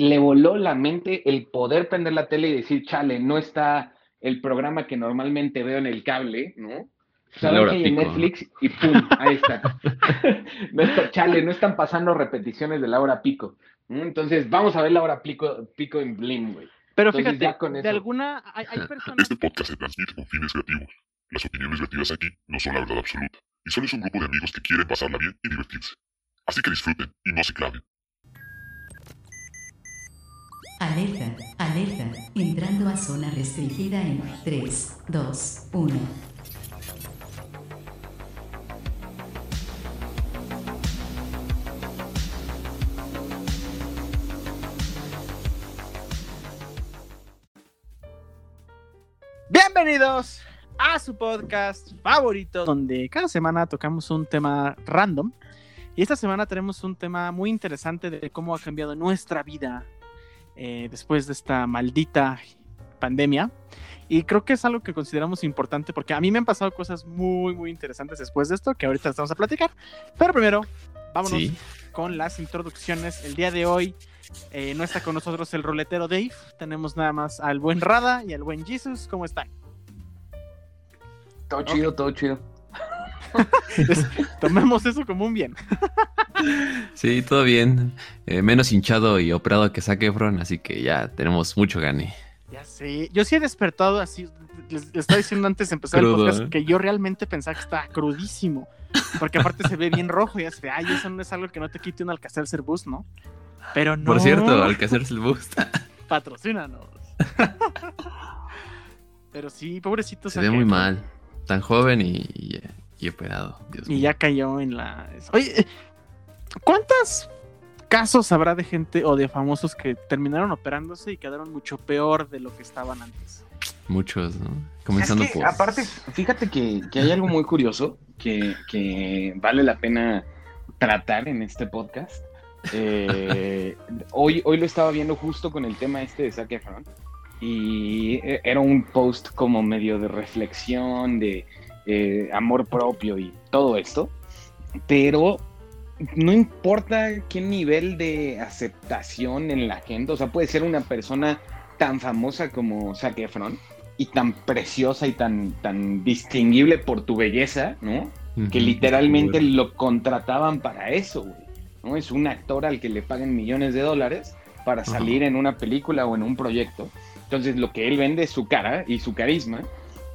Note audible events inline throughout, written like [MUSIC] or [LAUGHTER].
le voló la mente el poder prender la tele y decir, chale, no está el programa que normalmente veo en el cable, ¿no? Saben que hay en Netflix y pum, ahí está. [LAUGHS] no está. Chale, no están pasando repeticiones de la hora pico. Entonces, vamos a ver la hora pico, pico en Blim, güey. Pero fíjate, de alguna, hay, personas... Este podcast se transmite con fines creativos. Las opiniones vertidas aquí no son la verdad absoluta, y solo es un grupo de amigos que quieren pasarla bien y divertirse. Así que disfruten y no se claven. Alerta, alerta, entrando a zona restringida en 3, 2, 1. Bienvenidos a su podcast favorito, donde cada semana tocamos un tema random. Y esta semana tenemos un tema muy interesante de cómo ha cambiado nuestra vida eh, después de esta maldita pandemia. Y creo que es algo que consideramos importante porque a mí me han pasado cosas muy, muy interesantes después de esto que ahorita estamos a platicar. Pero primero, vámonos con las introducciones. El día de hoy eh, no está con nosotros el roletero Dave. Tenemos nada más al buen Rada y al buen Jesus. ¿Cómo están? Todo chido, todo chido. [LAUGHS] Tomemos eso como un bien. sí, todo bien. Eh, menos hinchado y operado que saque Efron, así que ya tenemos mucho gane. Ya sé. Yo sí he despertado así. Les, estaba diciendo antes de empezar el podcast ¿eh? que yo realmente pensaba que estaba crudísimo. Porque aparte se ve bien rojo y hace, ay, eso no es algo que no te quite un Alcacelser Boost, ¿no? Pero no. Por cierto, Alcacelser Boost. [LAUGHS] Patrocínanos. [LAUGHS] Pero sí, pobrecito. Se ve muy mal tan joven y, y, operado. y ya cayó en la. Oye, ¿cuántos casos habrá de gente o de famosos que terminaron operándose y quedaron mucho peor de lo que estaban antes? Muchos, ¿no? Comenzando por. Aparte, fíjate que, hay algo muy curioso que, vale la pena tratar en este podcast. Eh, hoy, hoy lo estaba viendo justo con el tema este de Zac Efron y e, era un post como medio de reflexión, de eh, amor propio y todo esto, pero no importa qué nivel de aceptación en la gente, o sea, puede ser una persona tan famosa como Zac Efron y tan preciosa y tan, tan distinguible por tu belleza, ¿no? que literalmente lo contrataban para eso, güey. ¿no? Es un actor al que le pagan millones de dólares para salir en una película o en un proyecto. Entonces lo que él vende es su cara y su carisma,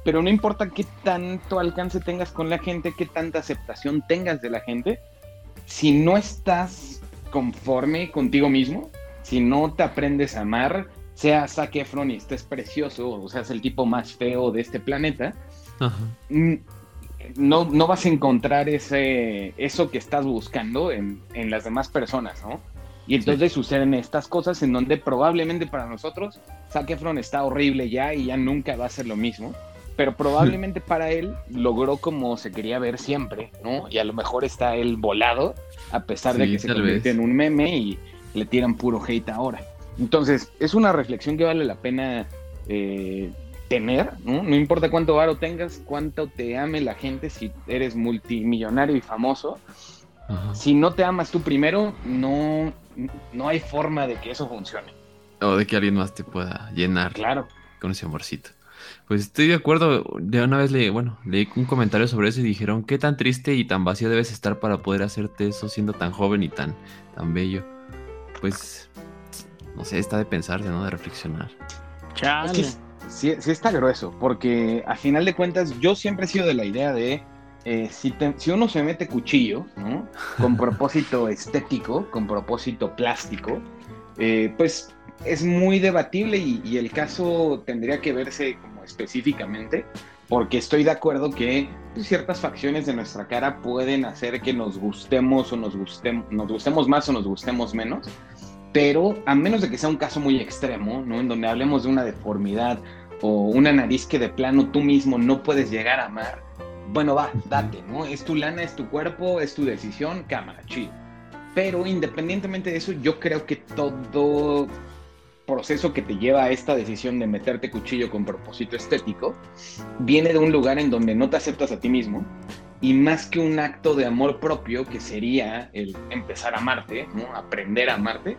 pero no importa qué tanto alcance tengas con la gente, qué tanta aceptación tengas de la gente, si no estás conforme contigo mismo, si no te aprendes a amar, sea Zac Efron y estés precioso, o seas el tipo más feo de este planeta, mm, No, no vas a encontrar ese, eso que estás buscando en, en las demás personas, ¿no? Y entonces suceden estas cosas en donde probablemente para nosotros Zac Efron está horrible ya y ya nunca va a ser lo mismo. Pero [LAUGHS] probablemente para él logró como se quería ver siempre, ¿no? Y a lo mejor está él volado, a pesar de que se convierte en un meme y le tiran puro hate ahora. Entonces, es una reflexión que vale la pena eh, tener, ¿no? No importa cuánto varo tengas, cuánto te ame la gente, si eres multimillonario y famoso, si no te amas tú primero, no, no hay forma de que eso funcione. O de que alguien más te pueda llenar. Claro. Con ese amorcito. Pues estoy de acuerdo. De una vez le, bueno, leí un comentario sobre eso y dijeron qué tan triste y tan vacío debes estar para poder hacerte eso siendo tan joven y tan, tan bello. Pues, no sé, está de pensarse, ¿no? De reflexionar. Chale. sí, sí está grueso, porque a final de cuentas yo siempre he sido de la idea de eh, si, uno se mete cuchillo, ¿no? Con [LAUGHS] propósito estético, con propósito plástico, eh, pues es muy debatible y, el caso tendría que verse específicamente, porque estoy de acuerdo que pues, ciertas facciones de nuestra cara pueden hacer que nos gustemos o nos, gustemos, nos gustemos más o nos gustemos menos, pero a menos de que sea un caso muy extremo, ¿no? En donde hablemos de una deformidad o una nariz que de plano tú mismo no puedes llegar a amar, bueno, va, date, ¿no? Es tu lana, es tu cuerpo, es tu decisión, cámara, chido. Pero independientemente de eso, yo creo que todo proceso que te lleva a esta decisión de meterte cuchillo con propósito estético viene de un lugar en donde no te aceptas a ti mismo y más que un acto de amor propio que sería el empezar a amarte, ¿no? aprender a amarte,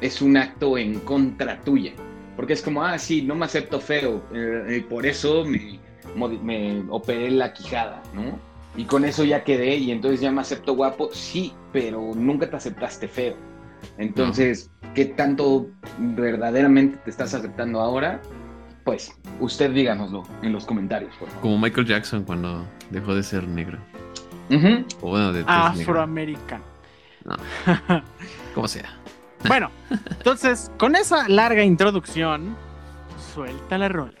es un acto en contra tuya. Porque es como, ah, sí, no me acepto feo, eh, y por eso me, me operé la quijada, ¿no? Y con eso ya quedé y entonces ya me acepto guapo, sí, pero nunca te aceptaste feo. Entonces, ¿qué tanto verdaderamente te estás aceptando ahora? Pues usted díganoslo en los comentarios, por favor. Como Michael Jackson cuando dejó de ser negro. O bueno, de. Afroamericano. [LAUGHS] Como sea. Bueno, entonces, con esa larga introducción, suelta la rola.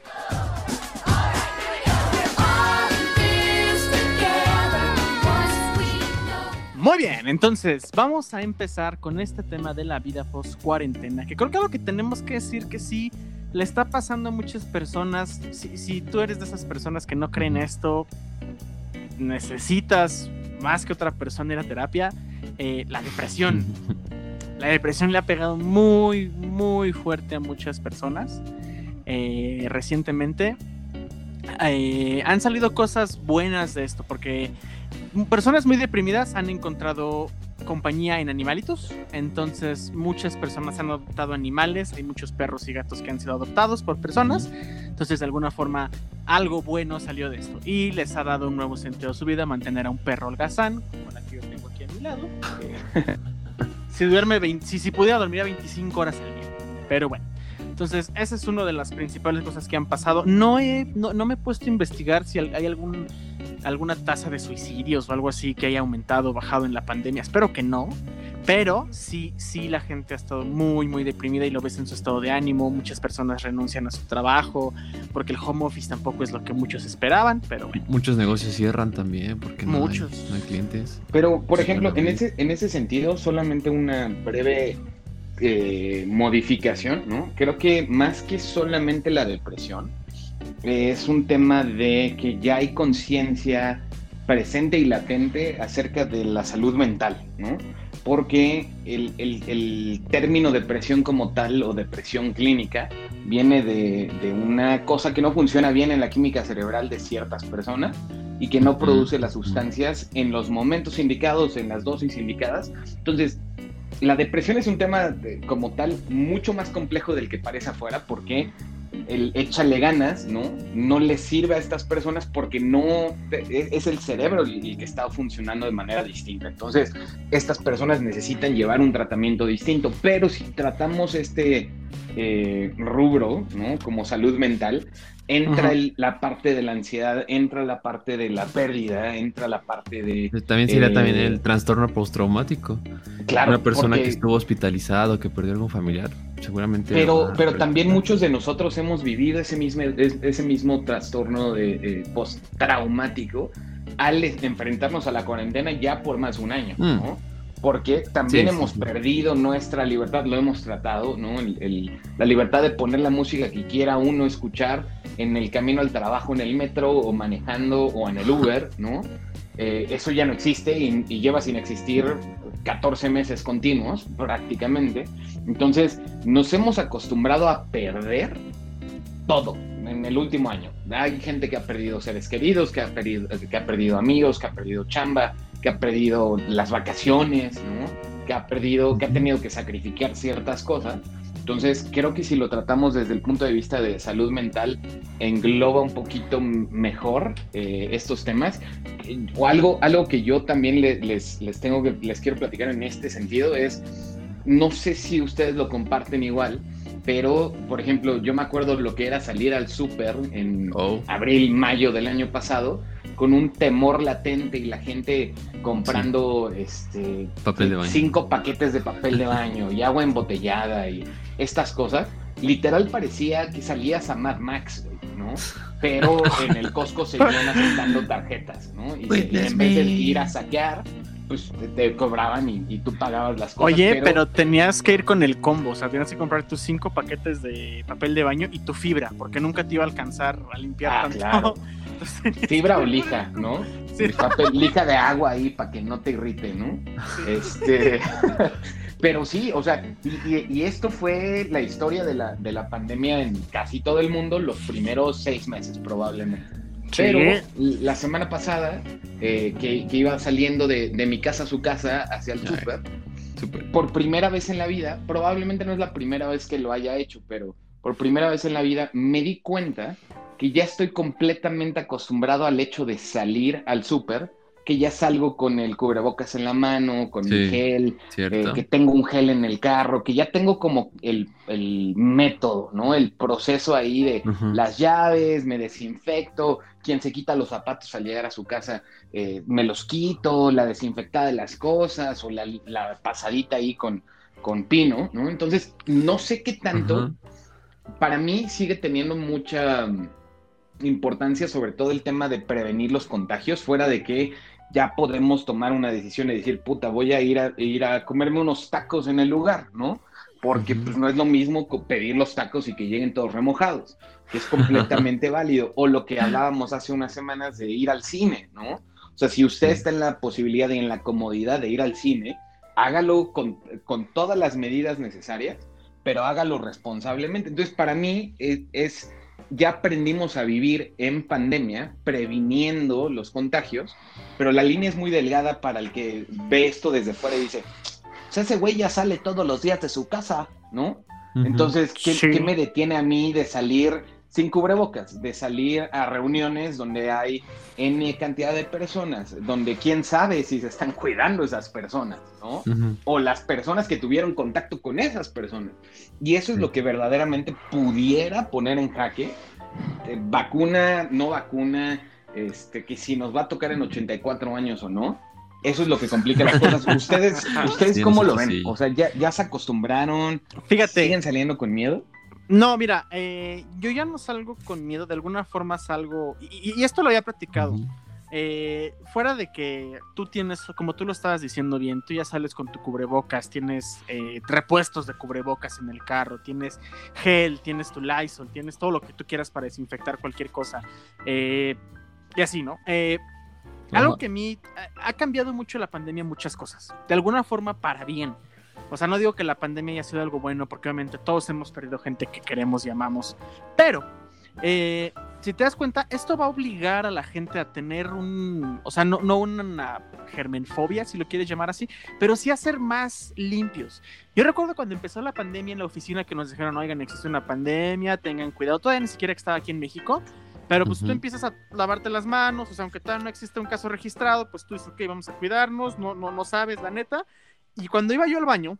Muy bien, entonces vamos a empezar con este tema de la vida post cuarentena, que creo que algo que tenemos que decir que sí le está pasando a muchas personas. Si, si tú eres de esas personas que no creen esto, necesitas más que otra persona ir a terapia, eh, la depresión. [LAUGHS] La depresión le ha pegado muy, muy fuerte a muchas personas eh, recientemente. Eh, han salido cosas buenas de esto, porque personas muy deprimidas han encontrado compañía en animalitos. Entonces, muchas personas han adoptado animales. Hay muchos perros y gatos que han sido adoptados por personas. Entonces, de alguna forma, algo bueno salió de esto. Y les ha dado un nuevo sentido a su vida mantener a un perro holgazán, como la que yo tengo aquí a mi lado. [LAUGHS] si duerme 20 si, si pudiera dormir a 25 horas al día. Pero bueno. Entonces, esa es una de las principales cosas que han pasado. No, he, no, no me he puesto a investigar si hay algún, alguna tasa de suicidios o algo así que haya aumentado o bajado en la pandemia. Espero que no. Pero sí, sí, la gente ha estado muy, muy deprimida y lo ves en su estado de ánimo. Muchas personas renuncian a su trabajo porque el home office tampoco es lo que muchos esperaban. Pero bueno, Muchos negocios cierran también porque no, hay- Muchos. no hay clientes. Pero, por Sí, ejemplo, en ese, en ese sentido, solamente una breve eh, modificación, ¿no? Creo que más que solamente la depresión, es un tema de que ya hay conciencia presente y latente acerca de la salud mental, ¿no? Porque el, el- el término depresión como tal o depresión clínica viene de, de una cosa que no funciona bien en la química cerebral de ciertas personas y que no produce las sustancias en los momentos indicados, en las dosis indicadas. Entonces, la depresión es un tema de- como tal mucho más complejo del que parece afuera porque el échale ganas, ¿no? No le sirve a estas personas porque no e- es el cerebro el que está funcionando de manera distinta. Entonces, estas personas necesitan llevar un tratamiento distinto, pero si tratamos este eh, rubro, ¿no? Como salud mental, entra el- la parte de la ansiedad, entra la parte de la pérdida, entra la parte de... También sería Eh, también el trastorno postraumático. Claro, Una persona porque- que estuvo hospitalizado, que perdió algún familiar, seguramente. Pero, pero también muchos de nosotros hemos vivido ese mismo, es- ese mismo trastorno de, eh, postraumático al enfrentarnos a la cuarentena ya por más de un año, Mm. ¿no? Porque también Sí, sí, hemos sí. perdido nuestra libertad, lo hemos tratado, ¿no? El- el- la libertad de poner la música que quiera uno escuchar en el camino al trabajo, en el metro o manejando o en el Uber, ¿no? Eh, eso ya no existe y, y lleva sin existir 14 meses continuos prácticamente. Entonces nos hemos acostumbrado a perder todo en el último año. Hay gente que ha perdido seres queridos, que ha perdido, que ha perdido amigos, que ha perdido chamba, que ha perdido las vacaciones, ¿no? que ha perdido, que ha tenido que sacrificar ciertas cosas. Entonces, creo que si lo tratamos desde el punto de vista de salud mental, engloba un poquito mejor eh, estos temas. O algo, algo que yo también le- les, les tengo que, les quiero platicar en este sentido es, no sé si ustedes lo comparten igual, pero, por ejemplo, yo me acuerdo lo que era salir al súper en Oh. abril, mayo del año pasado, con un temor latente y la gente comprando este, Papel de baño. cinco paquetes de papel de baño y agua embotellada y estas cosas. Literal parecía que salías a Mad Max, ¿no? Pero en el Costco seguían aceptando [LAUGHS] tarjetas, ¿no? Y, y en vez de ir a saquear, pues te, te cobraban y, y tú pagabas las cosas. Oye, pero... tenías que ir con el combo, o sea, tenías que comprar tus cinco paquetes de papel de baño y tu fibra, porque nunca te iba a alcanzar a limpiar Ah, tanto. claro. Entonces, [LAUGHS] Fibra o lija, ¿no? Sí. Papel, lija de agua ahí para que no te irrite, ¿no? Este, [LAUGHS] pero sí, o sea, y, y- y esto fue la historia de la, de la pandemia en casi todo el mundo los primeros seis meses probablemente. Pero la semana pasada, eh, que, que iba saliendo de, de mi casa a su casa hacia el súper, por primera vez en la vida, probablemente no es la primera vez que lo haya hecho, pero por primera vez en la vida me di cuenta que ya estoy completamente acostumbrado al hecho de salir al súper, que ya salgo con el cubrebocas en la mano, con mi Sí, gel, eh, que tengo un gel en el carro, que ya tengo como el, el método, ¿no? El proceso ahí de Ujú. las llaves, me desinfecto, quien se quita los zapatos al llegar a su casa, eh, me los quito, la desinfectada de las cosas o la, la pasadita ahí con, con pino, ¿no? Entonces, no sé qué tanto, para mí sigue teniendo mucha mm, importancia sobre todo el tema de prevenir los contagios, fuera de que ya podemos tomar una decisión y decir, puta, voy a ir a, ir a comerme unos tacos en el lugar, ¿no? Porque pues no es lo mismo pedir los tacos y que lleguen todos remojados, que es completamente válido. O lo que hablábamos hace unas semanas de ir al cine, ¿no? O sea, si usted está en la posibilidad y en la comodidad de ir al cine, hágalo con, con todas las medidas necesarias, pero hágalo responsablemente. Entonces, para mí es, es- ya aprendimos a vivir en pandemia, previniendo los contagios, pero la línea es muy delgada para el que ve esto desde fuera y dice, o sea, ese güey ya sale todos los días de su casa, ¿no? Entonces, ¿qué, Sí. qué me detiene a mí de salir sin cubrebocas? De salir a reuniones donde hay N cantidad de personas, donde quién sabe si se están cuidando esas personas, ¿no? Ujú. O las personas que tuvieron contacto con esas personas. Y eso es lo que verdaderamente pudiera poner en jaque. eh, vacuna, no vacuna, este, que si nos va a tocar en 84 años o no. Eso es lo que complica las cosas. [LAUGHS] ¿Ustedes, ¿ustedes Sí, cómo lo ven? sí. O sea, ¿ya, ya se acostumbraron? Fíjate, ¿Siguen saliendo con miedo? No, mira, eh, yo ya no salgo con miedo, de alguna forma salgo, y, y esto lo había platicado, Ujú. eh, fuera de que tú tienes, como tú lo estabas diciendo bien, tú ya sales con tu cubrebocas, tienes eh, repuestos de cubrebocas en el carro, tienes gel, tienes tu Lysol, tienes todo lo que tú quieras para desinfectar cualquier cosa. eh, y así, ¿no? Eh, algo que a mí ha ha cambiado mucho la pandemia muchas cosas, de alguna forma para bien. O sea, no digo que la pandemia haya sido algo bueno, porque obviamente todos hemos perdido gente que queremos y amamos, pero eh, si te das cuenta, esto va a obligar a la gente a tener un, o sea, no, no una germenfobia, si lo quieres llamar así, pero sí a ser más limpios. Yo recuerdo cuando empezó la pandemia en la oficina que nos dijeron, oigan, existe una pandemia, tengan cuidado, todavía ni siquiera estaba aquí en México, pero pues tú Ujú. empiezas a lavarte las manos, o sea, aunque todavía no existe un caso registrado, pues tú dices, ok, vamos a cuidarnos, no, no, no sabes, la neta. Y cuando iba yo al baño,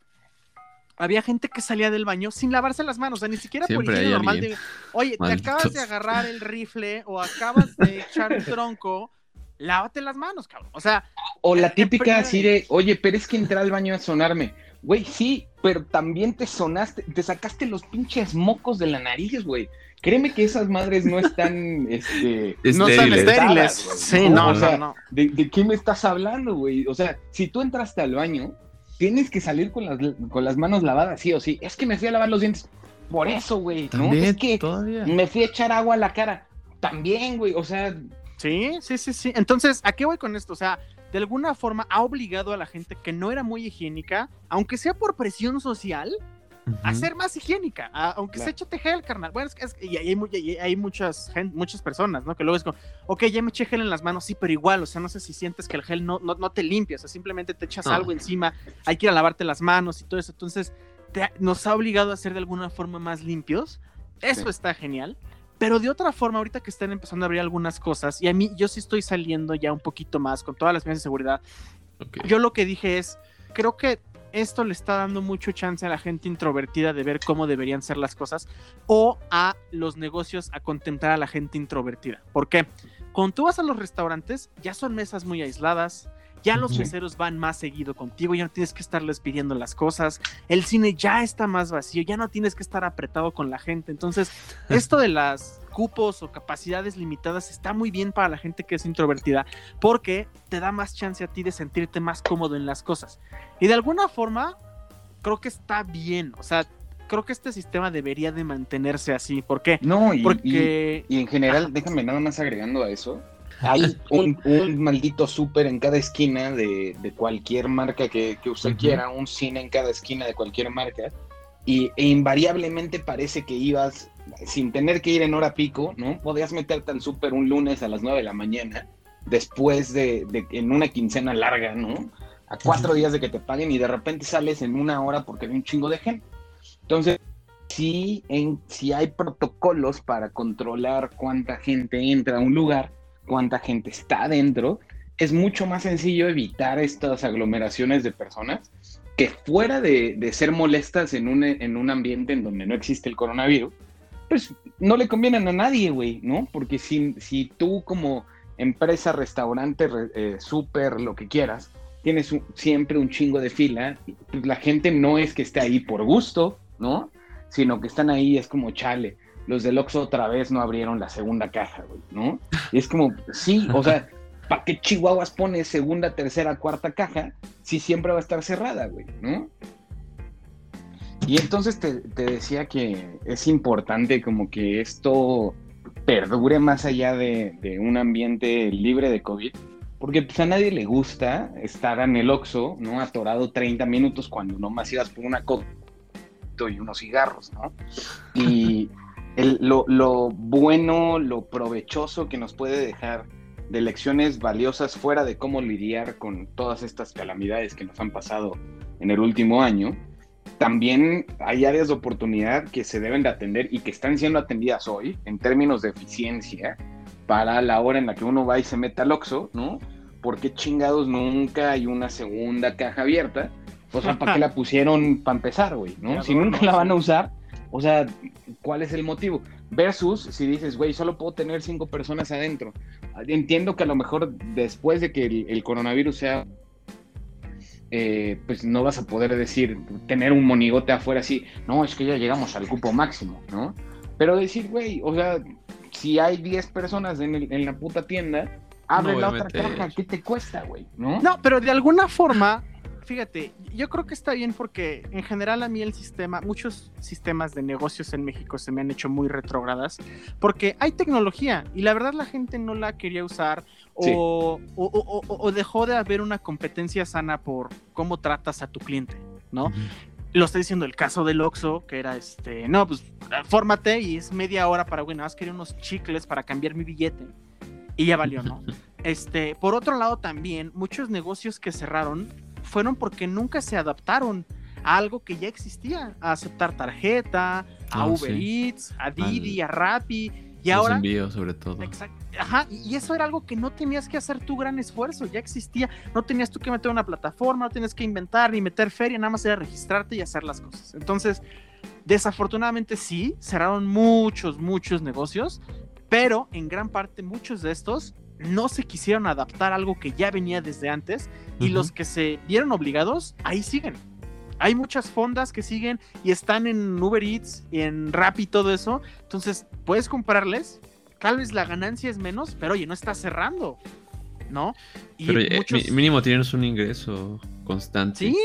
había gente que salía del baño sin lavarse las manos, o sea, ni siquiera por Siempre higiene normal. de, Oye, te acabas de agarrar el rifle o acabas de echar el [LAUGHS] tronco, lávate las manos, cabrón. O sea, O la típica así de, oye, pero es que entré al baño a sonarme. Güey, sí, pero también te sonaste, te sacaste los pinches mocos de la nariz, güey. Créeme que esas madres no están, [LAUGHS] este... no son Estériles. Sí, No, no, o no, sea, no. ¿De, de qué me estás hablando, güey? O sea, si tú entraste al baño, tienes que salir con las, con las manos lavadas, sí o sí. Es que me fui a lavar los dientes. Por eso, güey, ¿no? También, Es que todavía. me fui a echar agua a la cara. También, güey, o sea, Sí, sí, sí, sí. Entonces, ¿a qué voy con esto? O sea, de alguna forma ha obligado a la gente que no era muy higiénica, aunque sea por presión social, a Ujú. ser más higiénica, a- aunque Claro. se échate gel, carnal. Bueno, es que es- y hay, mu- y hay muchas, muchas personas, ¿no? Que luego es como, ok, ya me eché gel en las manos, sí, pero igual, o sea, no sé si sientes que el gel no, no, no te limpia, o sea, simplemente te echas algo encima, hay que ir a lavarte las manos y todo eso. Entonces, te- nos ha obligado a ser de alguna forma más limpios. Eso Sí. está genial. Pero de otra forma, ahorita que están empezando a abrir algunas cosas, y a mí yo sí estoy saliendo ya un poquito más con todas las medidas de seguridad, yo lo que dije es, creo que esto le está dando mucho chance a la gente introvertida de ver cómo deberían ser las cosas o a los negocios a contemplar a la gente introvertida. ¿Por qué? Cuando tú vas a los restaurantes, ya son mesas muy aisladas, ya los meseros van más seguido contigo, ya no tienes que estarles pidiendo las cosas, el cine ya está más vacío, ya no tienes que estar apretado con la gente. Entonces, [LAUGHS] esto de las cupos o capacidades limitadas está muy bien para la gente que es introvertida porque te da más chance a ti de sentirte más cómodo en las cosas. Y de alguna forma, creo que está bien. O sea, creo que este sistema debería de mantenerse así. ¿Por qué? no, y, Porque... y- y en general, Ajá. déjame nada más agregando a eso. Hay [LAUGHS] un, un maldito súper en cada esquina de, de cualquier marca que, que usted quiera, un cine en cada esquina de cualquier marca, y, e invariablemente parece que ibas sin tener que ir en hora pico, ¿no? Podías meterte al súper un lunes a las 9 de la mañana, después de, de- en una quincena larga, ¿no? a cuatro días de que te paguen y de repente sales en una hora porque hay un chingo de gente. Entonces, sí, en, sí hay protocolos para controlar cuánta gente entra a un lugar, cuánta gente está dentro, es mucho más sencillo evitar estas aglomeraciones de personas que fuera de, de ser molestas en un, en un ambiente en donde no existe el coronavirus, pues no le convienen a nadie, güey, ¿no? Porque si, si tú como empresa, restaurante, re- eh, súper, lo que quieras, tienes siempre un chingo de fila, pues la gente no es que esté ahí por gusto, ¿no? Sino que están ahí, es como chale. Los del Oxxo otra vez no abrieron la segunda caja, güey, ¿no? Y es como, sí, o sea, [LAUGHS] ¿para qué Chihuahuas pones segunda, tercera, cuarta caja si siempre va a estar cerrada, güey, ¿no? Y entonces te, te decía que es importante como que esto perdure más allá de, de un ambiente libre de COVID, porque pues a nadie le gusta estar en el Oxxo, ¿no? Atorado 30 minutos cuando nomás ibas por una coca y unos cigarros, ¿no? Y [LAUGHS] el- lo, lo bueno, lo provechoso que nos puede dejar de lecciones valiosas fuera de cómo lidiar con todas estas calamidades que nos han pasado en el último año, también hay áreas de oportunidad que se deben de atender y que están siendo atendidas hoy en términos de eficiencia para la hora en la que uno va y se mete al Oxxo, ¿no? ¿Por qué chingados nunca hay una segunda caja abierta? O sea, ¿para qué la [LAUGHS] pusieron para empezar, güey? ¿no? Si nunca la van a usar, o sea, ¿cuál es el motivo? Versus si dices, güey, solo puedo tener cinco personas adentro. Entiendo que a lo mejor después de que el, el coronavirus sea eh, pues no vas a poder decir, tener un monigote afuera así, no, es que ya llegamos al cupo máximo, ¿no? Pero decir, güey, o sea, si hay 10 personas en, el- en la puta tienda, abre No la otra caja, ¿qué te cuesta, güey? ¿No? No, pero de alguna forma, fíjate, yo creo que está bien porque en general a mí el sistema, muchos sistemas de negocios en México se me han hecho muy retrógradas porque hay tecnología y la verdad la gente no la quería usar o, o- o- o- o dejó de haber una competencia sana por cómo tratas a tu cliente, ¿no? Lo está diciendo el caso del Oxxo, que era este, no, pues fórmate y es media hora para, nada más quería unos chicles para cambiar mi billete. Y ya valió, ¿no? [LAUGHS] Este, por otro lado también, muchos negocios que cerraron fueron porque nunca se adaptaron a algo que ya existía, a aceptar tarjeta, a Ah, Uber sí. Eats, a Didi, Al- a Rappi, y Los ahora envíos, sobre todo. Exacto. Ajá, y eso era algo que no tenías que hacer tu gran esfuerzo, ya existía, no tenías tú que meter una plataforma, no tenías que inventar ni meter feria, nada más era registrarte y hacer las cosas. Entonces, desafortunadamente sí, cerraron muchos, muchos negocios, pero en gran parte muchos de estos no se quisieron adaptar a algo que ya venía desde antes y los que se vieron obligados, ahí siguen. Hay muchas fondas que siguen y están en Uber Eats y en Rappi y todo eso. Entonces, puedes comprarles. Tal vez la ganancia es menos, pero oye, no está cerrando. ¿No? Y Pero eh, muchos- mínimo tienes un ingreso constante. Sí,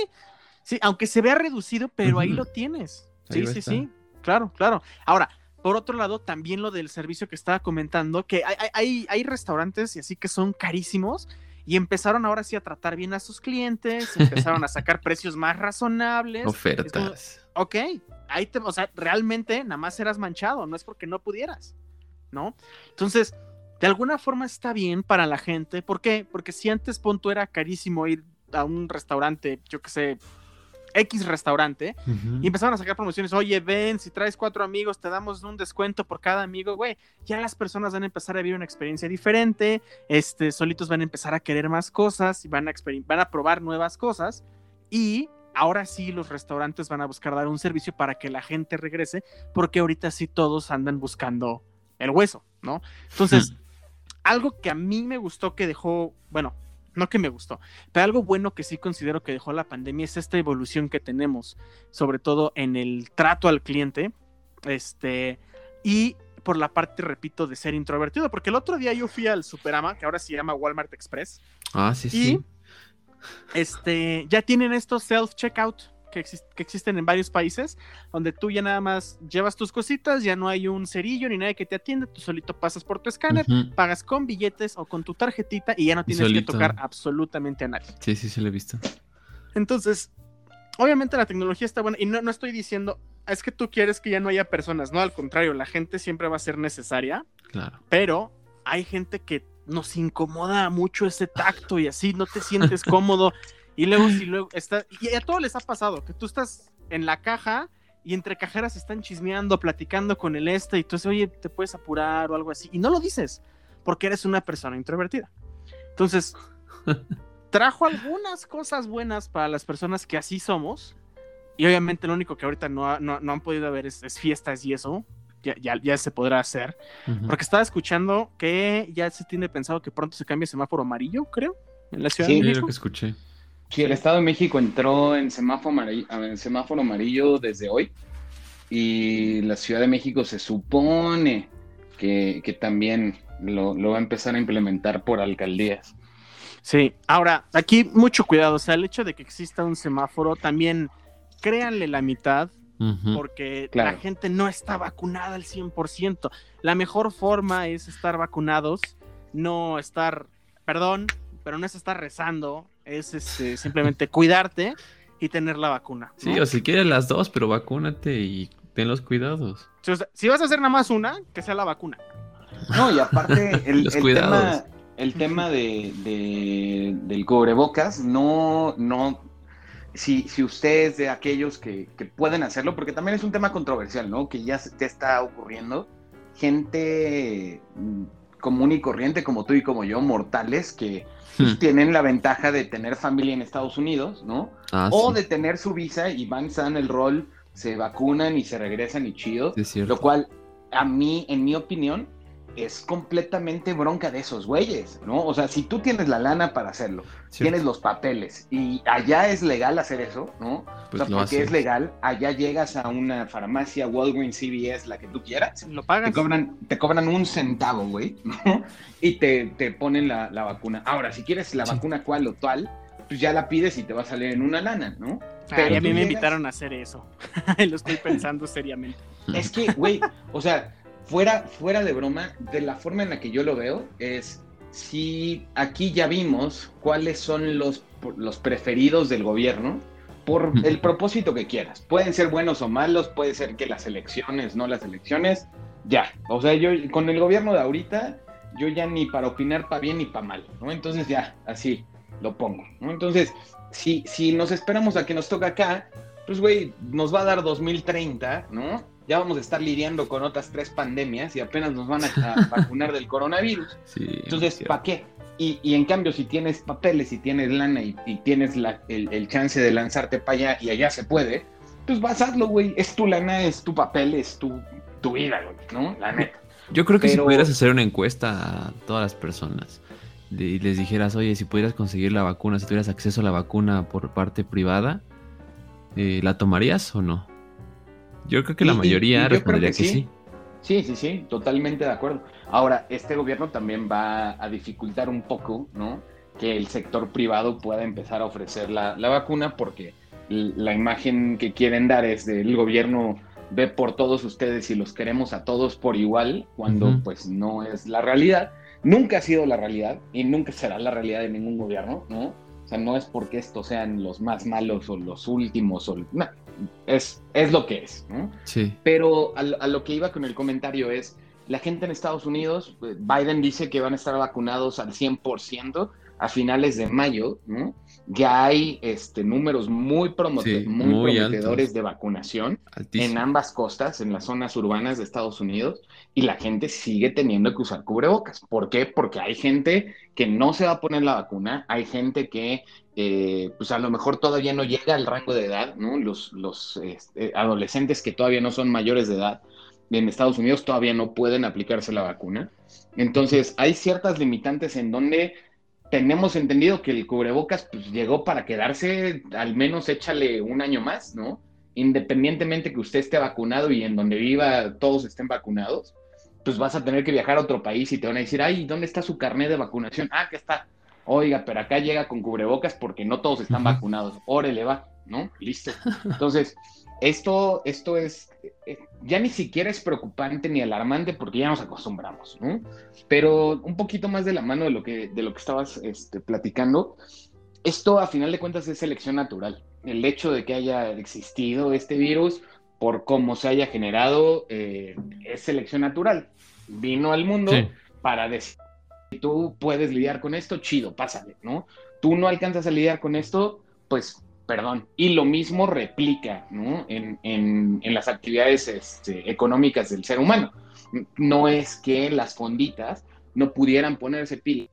sí, aunque se vea reducido, pero ahí lo tienes. Ahí Sí, sí, estar. sí. Claro, claro. Ahora, por otro lado, también lo del servicio que estaba comentando, que hay, hay- restaurantes y así que son carísimos y empezaron ahora sí a tratar bien a sus clientes, empezaron a sacar [LAUGHS] precios más razonables. Como, Ofertas. ok, ahí te, o sea, realmente nada más eras manchado, no es porque no pudieras, ¿no? Entonces, de alguna forma está bien para la gente. ¿Por qué? Porque si antes punto era carísimo ir a un restaurante, yo que sé, X restaurante, y empezaron a sacar promociones, oye, ven, si traes cuatro amigos, te damos un descuento por cada amigo, güey, ya las personas van a empezar a vivir una experiencia diferente, este, solitos van a empezar a querer más cosas, y van a, van a probar nuevas cosas, y ahora sí los restaurantes van a buscar dar un servicio para que la gente regrese, porque ahorita sí todos andan buscando el hueso, ¿no? Entonces, [LAUGHS] algo que a mí me gustó que dejó, bueno, no que me gustó, pero algo bueno que sí considero que dejó la pandemia es esta evolución que tenemos, sobre todo en el trato al cliente, este, y por la parte, repito, de ser introvertido, porque el otro día yo fui al Superama, que ahora se llama Walmart Express, Ah, sí, y sí. este, ya tienen estos self-checkout que, exis- que existen en varios países, donde tú ya nada más llevas tus cositas, ya no hay un cerillo ni nadie que te atiende, tú solito pasas por tu escáner, Ujú. pagas con billetes o con tu tarjetita y ya no tienes que solito. tocar absolutamente a nadie. Sí, sí, sí, lo he visto. Entonces, obviamente la tecnología está buena y no, no estoy diciendo, es que tú quieres que ya no haya personas, no, al contrario, la gente siempre va a ser necesaria, Claro. pero hay gente que nos incomoda mucho ese tacto y así no te sientes cómodo [LAUGHS] Y luego, si [GASPS] luego está, y a todos les ha pasado que tú estás en la caja y entre cajeras están chismeando, platicando con el este, y tú dices, oye, te puedes apurar o algo así, y no lo dices porque eres una persona introvertida. Entonces, [LAUGHS] trajo algunas cosas buenas para las personas que así somos, y obviamente lo único que ahorita no, ha- no, no han podido ver es, es fiestas y eso. Ya, ya, ya se podrá hacer. Ujú. Porque estaba escuchando que ya se tiene pensado que pronto se cambie semáforo amarillo, creo, en la Ciudad Sí, de Sí, México. lo que escuché. Sí, el Estado de México entró en semáforo amarillo, en semáforo amarillo desde hoy y la Ciudad de México se supone que, que también lo, lo va a empezar a implementar por alcaldías. Sí, ahora, aquí mucho cuidado, o sea, el hecho de que exista un semáforo, también créanle la mitad, porque Claro. la gente no está vacunada al 100%. La mejor forma es estar vacunados, no estar, perdón, pero no es estar rezando, es este, simplemente cuidarte y tener la vacuna. ¿no? Sí, o si quieres las dos, pero vacúnate y ten los cuidados. O sea, si vas a hacer nada más una, que sea la vacuna. No, y aparte [LAUGHS] el, Los el cuidados. tema, el tema de, de- del cubrebocas, no, no, si, si usted es de aquellos que, que pueden hacerlo, porque también es un tema controversial, ¿no? Que ya se- te está ocurriendo, gente común y corriente como tú y como yo, mortales, que Hmm. tienen la ventaja de tener familia en Estados Unidos, ¿no? Ah, o sí, de tener su visa y van, se dan el rol, se vacunan y se regresan y chido. sí. Lo cual, a mí, en mi opinión, es completamente bronca de esos güeyes, ¿no? O sea, si tú tienes la lana para hacerlo, tienes los papeles y allá es legal hacer eso, ¿no? Pues o sea, porque es legal, allá llegas a una farmacia, Walgreens, CVS, la que tú quieras, Lo te pagas. cobran, te cobran un centavo, güey, ¿no? [LAUGHS] Y te, te ponen la, la vacuna. Ahora, si quieres la Sí. vacuna cual o tal, pues ya la pides y te va a salir en una lana, ¿no? Ay, a mí me llegas- invitaron a hacer eso. [LAUGHS] Lo estoy pensando seriamente. Es que, güey, o sea, fuera, fuera de broma, de la forma en la que yo lo veo, es si aquí ya vimos cuáles son los, los preferidos del gobierno por el propósito que quieras. Pueden ser buenos o malos, puede ser que las elecciones, no las elecciones, ya. O sea, yo con el gobierno de ahorita, yo ya ni para opinar para bien ni para mal, ¿no? Entonces ya, así lo pongo, ¿no? Entonces, si, si nos esperamos a que nos toque acá, pues, güey, nos va a dar 2030, ¿no? Ya vamos a estar lidiando con otras tres pandemias y apenas nos van a, [LAUGHS] vacunar del coronavirus. Sí, Entonces. ¿para qué? Y, y en cambio, si tienes papeles, si tienes lana y, y tienes la- el, el chance de lanzarte para allá y allá se puede, pues vas a hazlo, güey. Es tu lana, es tu papel, es tu, tu vida, güey, ¿no? La neta. Yo creo que si pudieras hacer una encuesta a todas las personas y les dijeras, oye, si pudieras conseguir la vacuna, si tuvieras acceso a la vacuna por parte privada, eh, ¿la tomarías o no? Yo creo que la Y- mayoría y respondería que que, sí. sí. Sí, sí, sí, totalmente de acuerdo. Ahora, este gobierno también va a dificultar un poco, ¿no? Que el sector privado pueda empezar a ofrecer la, la vacuna porque la imagen que quieren dar es del gobierno ve por todos ustedes y los queremos a todos por igual, cuando pues no es la realidad. Nunca ha sido la realidad y nunca será la realidad de ningún gobierno, ¿no? O sea, no es porque estos sean los más malos o los últimos, o, no, es, es lo que es, ¿no? Sí. Pero a, lo- a lo que iba con el comentario es, la gente en Estados Unidos, eh, Biden dice que van a estar vacunados al 100% a finales de mayo, ¿no? Ya hay este, números muy, Sí, muy, muy prometedores altos. de vacunación Altísimo. en ambas costas, en las zonas urbanas de Estados Unidos, y la gente sigue teniendo que usar cubrebocas. ¿Por qué? Porque hay gente que no se va a poner la vacuna, hay gente que eh, pues a lo mejor todavía no llega al rango de edad, ¿no? Los, este, adolescentes que todavía no son mayores de edad en Estados Unidos todavía no pueden aplicarse la vacuna. Entonces, hay ciertas limitantes en donde tenemos entendido que el cubrebocas pues, llegó para quedarse, al menos échale un año más, ¿no? Independientemente que usted esté vacunado y en donde viva todos estén vacunados, pues vas a tener que viajar a otro país y te van a decir, ay, ¿dónde está su carnet de vacunación? Ah, que está. Oiga, pero acá llega con cubrebocas porque no todos están vacunados. Órale, va, ¿no? Listo. [LAUGHS] Entonces, esto, esto es, eh, ya ni siquiera es preocupante ni alarmante porque ya nos acostumbramos, ¿no? Pero un poquito más de la mano de lo que, de lo que estabas este, platicando, esto a final de cuentas es selección natural. El hecho de que haya existido este virus, por cómo se haya generado, eh, es selección natural. Vino al mundo Sí. para decir, tú puedes lidiar con esto, chido, pásale, ¿no? Tú no alcanzas a lidiar con esto, pues, perdón. Y lo mismo replica ¿no? en, en, en, las actividades este, económicas del ser humano. No es que las fonditas no pudieran ponerse pila,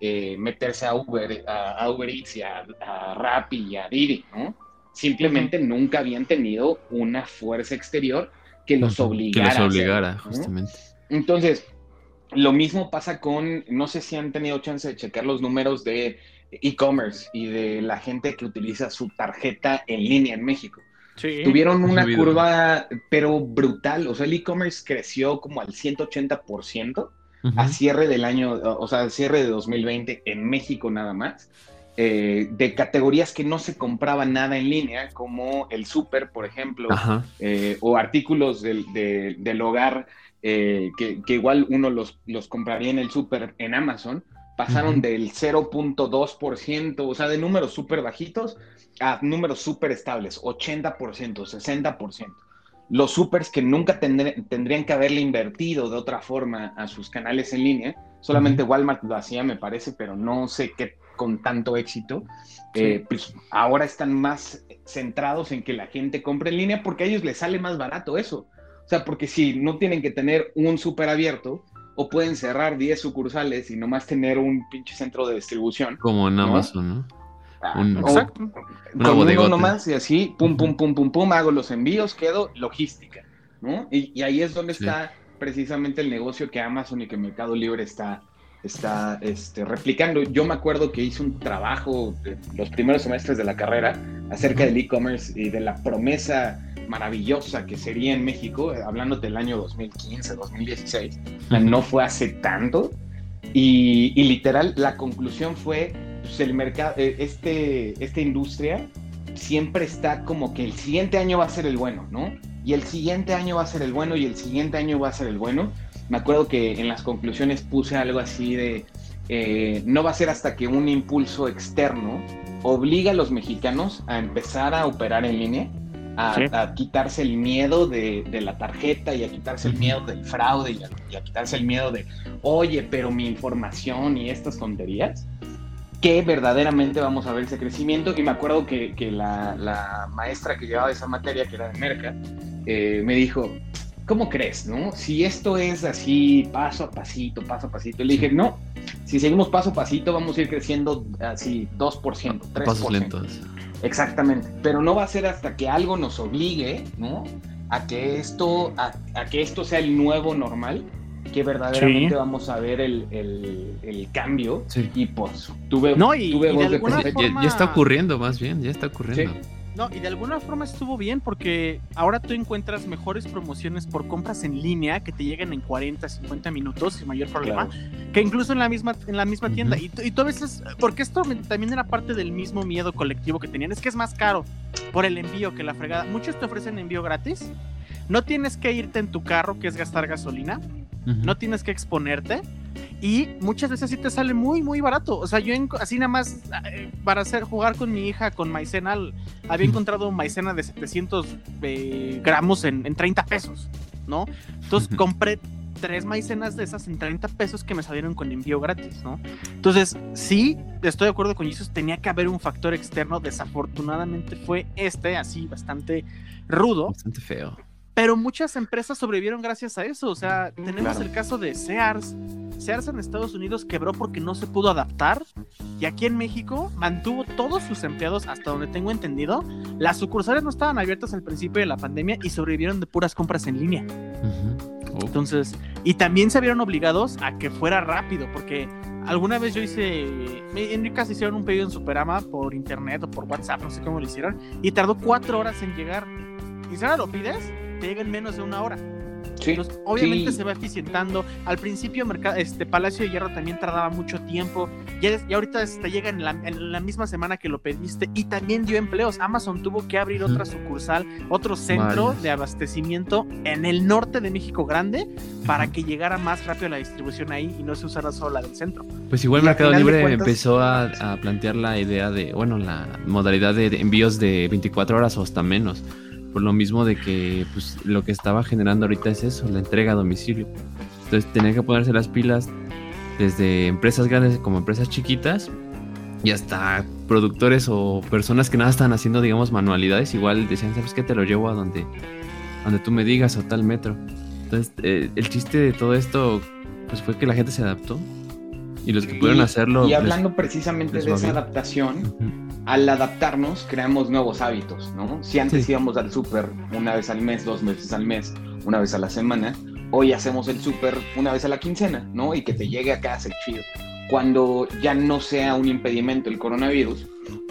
eh, meterse a Uber, a, Uber Eats y a, a Rappi y a Didi, ¿no? Simplemente nunca habían tenido una fuerza exterior que los obligara. Que los obligara, justamente. Entonces, lo mismo pasa con, no sé si han tenido chance de checar los números de e-commerce y de la gente que utiliza su tarjeta en línea en México. Sí, Tuvieron una curva, pero brutal. O sea, el e-commerce creció como al 180% a cierre del año, o sea, al cierre de 2020 en México nada más. Eh, de categorías que no se compraba nada en línea, como el súper, por ejemplo, eh, o artículos del, del hogar eh, que, que, igual uno los, los compraría en el súper en Amazon, pasaron del 0.2%, o sea, de números súper bajitos a números súper estables, 80%, 60%. Los supers que nunca tendrían que haberle invertido de otra forma a sus canales en línea, solamente Walmart lo hacía, me parece, pero no sé qué con tanto éxito, eh, pues ahora están más centrados en que la gente compre en línea porque a ellos les sale más barato eso. O sea, porque si no tienen que tener un súper abierto o pueden cerrar 10 sucursales y nomás tener un pinche centro de distribución. Como en Amazon, ¿no? Ah, exacto. Una con uno nomás y así, pum, pum, pum, pum, pum, hago los envíos, quedo logística, ¿no? Y, ahí es donde está precisamente el negocio que Amazon y que Mercado Libre está está este, replicando. Yo me acuerdo que hice un trabajo los primeros semestres de la carrera acerca del e-commerce y de la promesa maravillosa que sería en México, hablando del año 2015, 2016, no fue hace tanto. Y, literal, la conclusión fue, pues el mercado, eh, este, esta industria siempre está como que el siguiente año va a ser el bueno, ¿no? Y el siguiente año va a ser el bueno y el siguiente año va a ser el bueno me acuerdo que en las conclusiones puse algo así de, eh, no va a ser hasta que un impulso externo obliga a los mexicanos a empezar a operar en línea, a, quitarse el miedo de, la tarjeta y a quitarse el miedo del fraude y a, quitarse el miedo de, oye, pero mi información y estas tonterías, que verdaderamente vamos a ver ese crecimiento. Y me acuerdo que, la, maestra que llevaba esa materia, que era de Merca, eh, me dijo, ¿cómo crees, no? Si esto es así, paso a pasito, paso a pasito. Le dije, no, si seguimos paso a pasito, vamos a ir creciendo así 2%, 3%. Pasos lentos. Exactamente, pero no va a ser hasta que algo nos obligue, ¿no? A que esto, a, que esto sea el nuevo normal, que verdaderamente vamos a ver el, el, cambio. Y pues tuve, no, y, tuve ya, está ocurriendo, más bien, ya está ocurriendo. No, y de alguna forma estuvo bien porque ahora tú encuentras mejores promociones por compras en línea que te lleguen en 40, 50 minutos sin mayor problema, que incluso en la misma, en la misma tienda. y, y, tú a veces, porque esto también era parte del mismo miedo colectivo que tenían, es que es más caro por el envío que la fregada. Muchos te ofrecen envío gratis, no tienes que irte en tu carro, que es gastar gasolina, no tienes que exponerte y muchas veces sí te sale muy, muy barato. O sea, yo así nada más eh, para hacer jugar con mi hija con maicena, había encontrado maicena de 700 eh, gramos en, 30 pesos, ¿no? Entonces compré tres maicenas de esas en 30 pesos que me salieron con envío gratis, ¿no? Entonces, sí, estoy de acuerdo con Jesus, tenía que haber un factor externo. Desafortunadamente fue este, así, bastante rudo. Bastante feo pero muchas empresas sobrevivieron gracias a eso. O sea, tenemos el caso de Sears. Sears en Estados Unidos quebró porque no se pudo adaptar. Y aquí en México mantuvo todos sus empleados, hasta donde tengo entendido. Las sucursales no estaban abiertas al principio de la pandemia y sobrevivieron de puras compras en línea. Oh. Entonces, y también se vieron obligados a que fuera rápido, porque alguna vez yo hice, en mi casa hicieron un pedido en Superama por internet o por WhatsApp, no sé cómo lo hicieron, y tardó cuatro horas en llegar. ¿Y si ahora lo pides? te llega en menos de una hora. Entonces, obviamente se va eficientando. Al principio, este Palacio de Hierro también tardaba mucho tiempo. Ya, y ahorita te llega en la, misma semana que lo pediste y también dio empleos. Amazon tuvo que abrir otra sucursal, otro centro de abastecimiento en el norte de México Grande para que llegara más rápido la distribución ahí y no se usara solo la del centro. Pues igual Mercado Libre empezó a, a plantear la idea de, bueno, la modalidad de envíos de 24 horas o hasta menos por lo mismo de que pues, lo que estaba generando ahorita es eso, la entrega a domicilio. Entonces tenía que ponerse las pilas desde empresas grandes como empresas chiquitas Y hasta productores o personas que nada están haciendo, digamos, manualidades, igual decían, ¿sabes qué? Te lo llevo a donde, donde tú me digas o tal metro. Entonces, eh, el chiste de todo esto, pues fue que la gente se adaptó. Y los que pudieron Y- hacerlo. Y les- hablando precisamente les de esa adaptación, Ujú. Al adaptarnos creamos nuevos hábitos, ¿no? Si antes Sí. íbamos al súper una vez al mes, dos veces al mes, una vez a la semana, hoy hacemos el súper una vez a la quincena, ¿no? Y que te llegue a casa el chido. Cuando ya no sea un impedimento el coronavirus,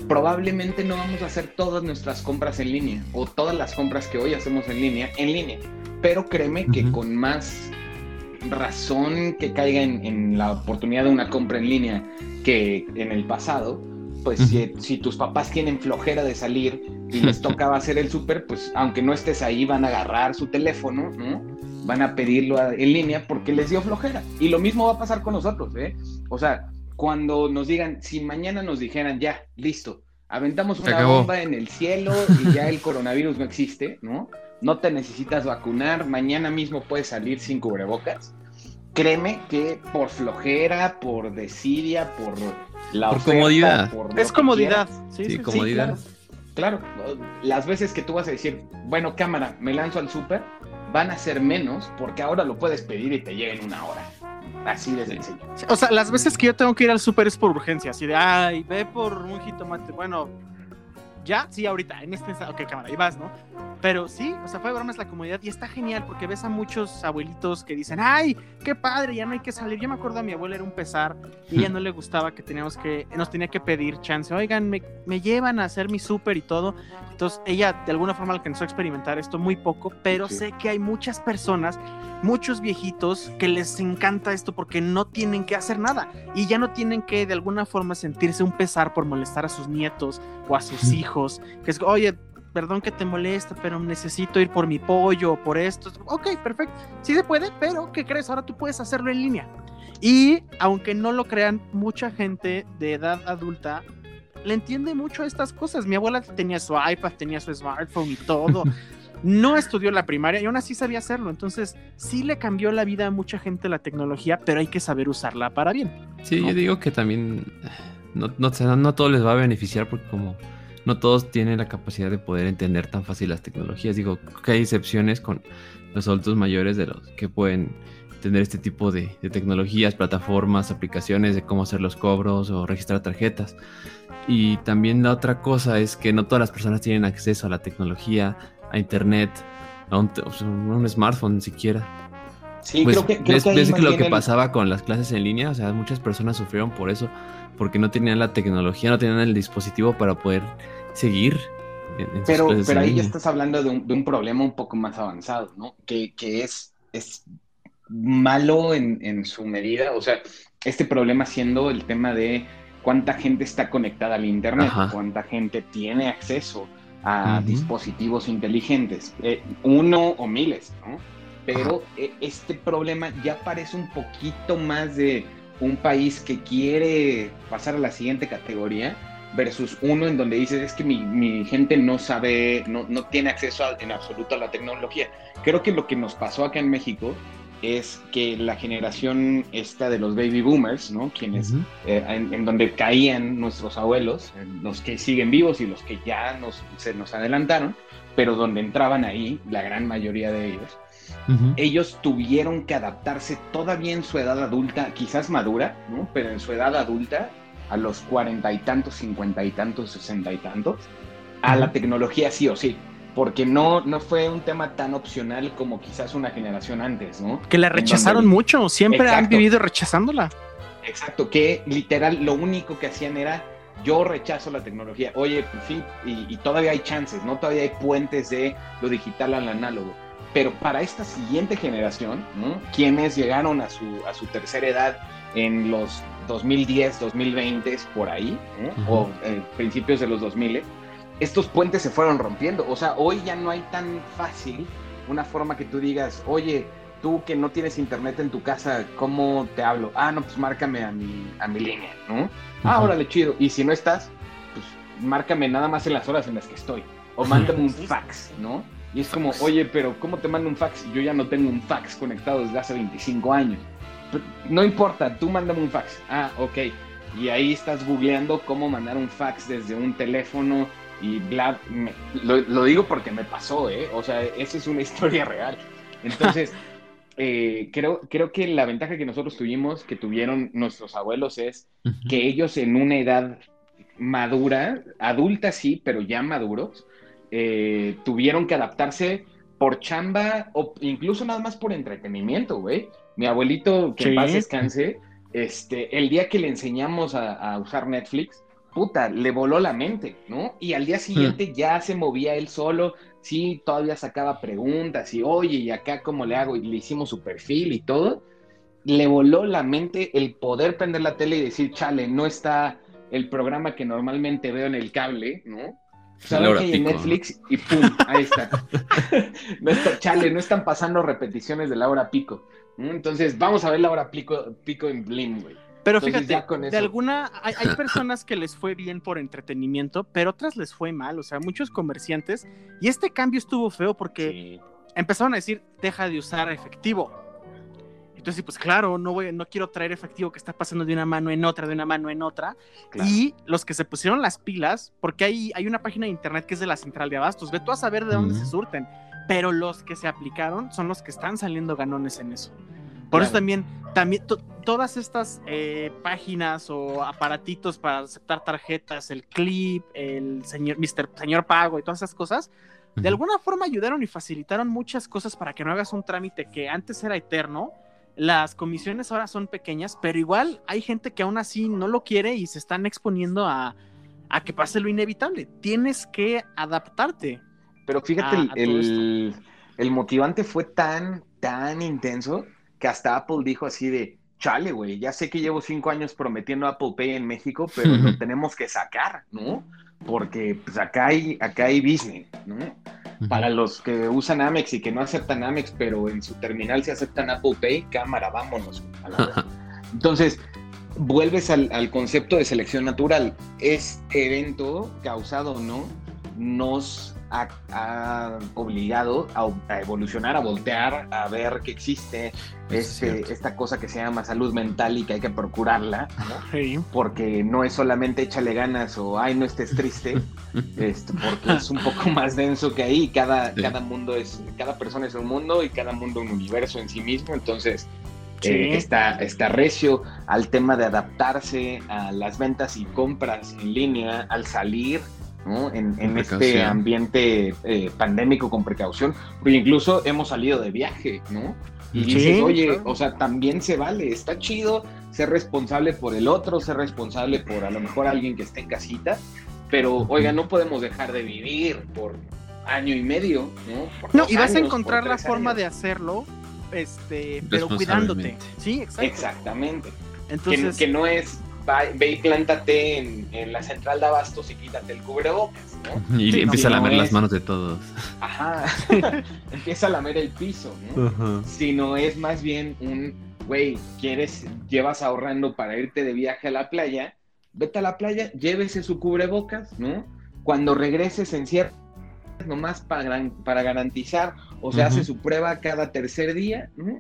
probablemente no vamos a hacer todas nuestras compras en línea o todas las compras que hoy hacemos en línea en línea. Pero créeme que Ujú. con más razón que caiga en, en la oportunidad de una compra en línea que en el pasado, pues si, si tus papás tienen flojera de salir y les [LAUGHS] tocaba hacer el súper, pues aunque no estés ahí van a agarrar su teléfono, ¿no? Van a pedirlo a- en línea porque les dio flojera. Y lo mismo va a pasar con nosotros, ¿eh? O sea, cuando nos digan, si mañana nos dijeran, ya, listo, aventamos Se una acabó. bomba en el cielo y ya el coronavirus no existe, ¿no? No te necesitas vacunar, mañana mismo puedes salir sin cubrebocas. Créeme que por flojera, por desidia, por la Por oferta, comodidad. por Es comodidad. Sí, Sí, sí, sí. comodidad. Claro, las veces que tú vas a decir, bueno, cámara, me lanzo al súper, van a ser menos porque ahora lo puedes pedir y te llega en una hora. Así de sencillo. O sea, las veces que yo tengo que ir al súper es por urgencia, así de, ay, ve por un jitomate. Bueno, ya, sí, ahorita, en este ok, cámara, ahí vas, ¿no? Pero sí, o sea, fue de bromas la comodidad y está genial porque ves a muchos abuelitos que dicen, ay, qué padre, ya no hay que salir. Yo me acuerdo a mi abuela era un pesar y ella no le gustaba que teníamos que, nos tenía que pedir chance, oigan, me, me llevan a hacer mi súper y todo. Entonces ella de alguna forma alcanzó a experimentar esto muy poco, pero Sí. sé que hay muchas personas, muchos viejitos que les encanta esto porque no tienen que hacer nada y ya no tienen que de alguna forma sentirse un pesar por molestar a sus nietos o a sus Mm. Hijos, que es, oye, perdón que te molesta, pero necesito ir por mi pollo o por esto. Ok, perfecto. Sí se puede, pero ¿qué crees? Ahora tú puedes hacerlo en línea. Y aunque no lo crean, mucha gente de edad adulta le entiende mucho a estas cosas. Mi abuela tenía su iPad, tenía su smartphone y todo. [LAUGHS] No estudió la primaria y aún así sabía hacerlo. Entonces, sí le cambió la vida a mucha gente la tecnología, pero hay que saber usarla para bien. Sí, ¿no? yo digo que también no, no, todos les va a beneficiar porque como no todos tienen la capacidad de poder entender tan fácil las tecnologías. Digo que hay excepciones con los adultos mayores de los que pueden tener este tipo de, de tecnologías, plataformas, aplicaciones de cómo hacer los cobros o registrar tarjetas. Y también la otra cosa es que no todas las personas tienen acceso a la tecnología, a internet, a un, smartphone siquiera. Sí, Pues, creo que, creo ves, que ves lo que el- pasaba con las clases en línea, o sea, muchas personas sufrieron por eso, porque no tenían la tecnología, no tenían el dispositivo para poder seguir en, en sus Pero, pero ahí ya estás hablando de un, de un problema un poco más avanzado, ¿no? Que, que es, es malo en, en su medida. O sea, este problema siendo el tema de cuánta gente está conectada al Internet, Ajá. cuánta gente tiene acceso a dispositivos inteligentes, eh, uno o miles, ¿no? Pero eh, este problema ya parece un poquito más de un país que quiere pasar a la siguiente categoría versus uno en donde dices es que mi, mi gente no sabe, no, no tiene acceso a- en absoluto a la tecnología. Creo que lo que nos pasó acá en México es que la generación esta de los baby boomers, ¿no? Quienes, eh, en, en donde caían nuestros abuelos, eh, los que siguen vivos y los que ya nos, se nos adelantaron, pero donde entraban ahí, la gran mayoría de ellos, Ellos tuvieron que adaptarse todavía en su edad adulta, quizás madura, ¿no? Pero en su edad adulta, a los cuarenta y tantos, cincuenta y tantos, sesenta y tantos, a la tecnología sí o sí. Porque no, no fue un tema tan opcional como quizás una generación antes, ¿no? Que la rechazaron donde- mucho, siempre han vivido rechazándola. Exacto, que literal lo único que hacían era yo rechazo la tecnología. Oye, pues sí, y, y todavía hay chances, ¿no? Todavía hay puentes de lo digital al análogo. Pero para esta siguiente generación, ¿no? Quienes llegaron a su, a su tercera edad en los 2010, 2020, por ahí, ¿no? Ujú. o eh, principios de los 2000, estos puentes se fueron rompiendo. O sea, hoy ya no hay tan fácil una forma que tú digas, oye, tú que no tienes internet en tu casa, ¿cómo te hablo? Ah, no, pues márcame a mi, a mi línea, ¿no? Ah, Ujú. órale, chido. Y si no estás, pues márcame nada más en las horas en las que estoy. O mándame un fax, ¿no? Y es como, oye, pero ¿cómo te mando un fax? Yo ya no tengo un fax conectado desde hace 25 años. Pero no importa, tú mándame un fax. Ah, ok. y ahí estás googleando cómo mandar un fax desde un teléfono y bla, me- lo, lo digo porque me pasó, ¿eh? O sea, esa es una [LAUGHS] historia real. Entonces, [LAUGHS] eh, creo, creo que la ventaja que nosotros tuvimos, que tuvieron nuestros abuelos, es que ellos en una edad madura, adulta sí, pero ya maduros, eh, tuvieron que adaptarse por chamba o incluso nada más por entretenimiento, güey. Mi abuelito, que en Sí. paz descanse, este, el día que le enseñamos a, a usar Netflix, puta, le voló la mente, ¿no? Y al día siguiente ya se movía él solo, sí, todavía sacaba preguntas y, oye, ¿y acá cómo le hago? Y le hicimos su perfil y todo. Le voló la mente el poder prender la tele y decir, chale, no está el programa que normalmente veo en el cable, ¿no? Laura que hay en. Netflix y pum, ahí está. [LAUGHS] no está. Chale, no están pasando repeticiones de la hora pico. Entonces, vamos a ver la hora pico, pico en Blim, güey. Pero Entonces, fíjate, con de alguna, hay, hay [LAUGHS] personas que les fue bien por entretenimiento, pero otras les fue mal, o sea, muchos comerciantes, y este cambio estuvo feo porque Sí. empezaron a decir, deja de usar efectivo. Entonces, pues claro, no, voy, no quiero traer efectivo que está pasando de una mano en otra, de una mano en otra. Claro. Y los que se pusieron las pilas, porque hay, hay una página de internet que es de la central de abastos, ve tú a saber de dónde se surten, pero los que se aplicaron son los que están saliendo ganones en eso. Por eso Claro. también, también to- todas estas eh, páginas o aparatitos para aceptar tarjetas, el clip, el señor, Mr. señor Pago y todas esas cosas, de alguna forma ayudaron y facilitaron muchas cosas para que no hagas un trámite que antes era eterno. Las comisiones ahora son pequeñas, pero igual hay gente que aún así no lo quiere y se están exponiendo a, a que pase lo inevitable. Tienes que adaptarte. Pero fíjate, a- el, a todo el, el motivante fue tan, tan intenso que hasta Apple dijo así de, chale, güey, ya sé que llevo cinco años prometiendo Apple Pay en México, pero lo tenemos que sacar, ¿no? Porque pues acá hay, acá hay business, ¿no? Para los que usan Amex y que no aceptan Amex, pero en su terminal se aceptan Apple Pay, cámara, vámonos. a la. [LAUGHS] Entonces, vuelves al, al concepto de selección natural. Este evento, causado o no, nos ha, ha obligado a, a evolucionar, a voltear, a ver que existe es este, esta cosa que se llama salud mental y que hay que procurarla, ¿no? Sí. porque no es solamente échale ganas o ay, no estés triste, [LAUGHS] este, porque es un poco más denso que ahí. Cada, Sí. cada mundo es, cada persona es un mundo y cada mundo un universo en sí mismo. Entonces, Sí. eh, está, está recio al tema de adaptarse a las ventas y compras en línea, al salir. ¿No? En, este ambiente eh, pandémico con precaución, porque incluso hemos salido de viaje, ¿no? Y Sí, dices, oye, o sea, también se vale, está chido ser responsable por el otro, ser responsable por a lo mejor alguien que esté en casita, pero oiga, no podemos dejar de vivir por año y medio, ¿no? Por No, y vas a encontrar la forma años. de hacerlo, este, pero cuidándote. Sí, exacto. Exactamente. Que, Entonces, que no es, va- ve y plántate en, en la central de abastos y quítate el cubrebocas, ¿no? [LAUGHS] Y Sí, empieza no, a lamer no las manos de todos. Ajá. [LAUGHS] [LAUGHS] Empieza a lamer el piso, ¿no? Ajá. sino es más bien un, güey, quieres, llevas ahorrando para irte de viaje a la playa, vete a la playa, llévese su cubrebocas, ¿no? Cuando regreses, encierra nomás para, para garantizar o se Ujú. hace su prueba cada tercer día, ¿no?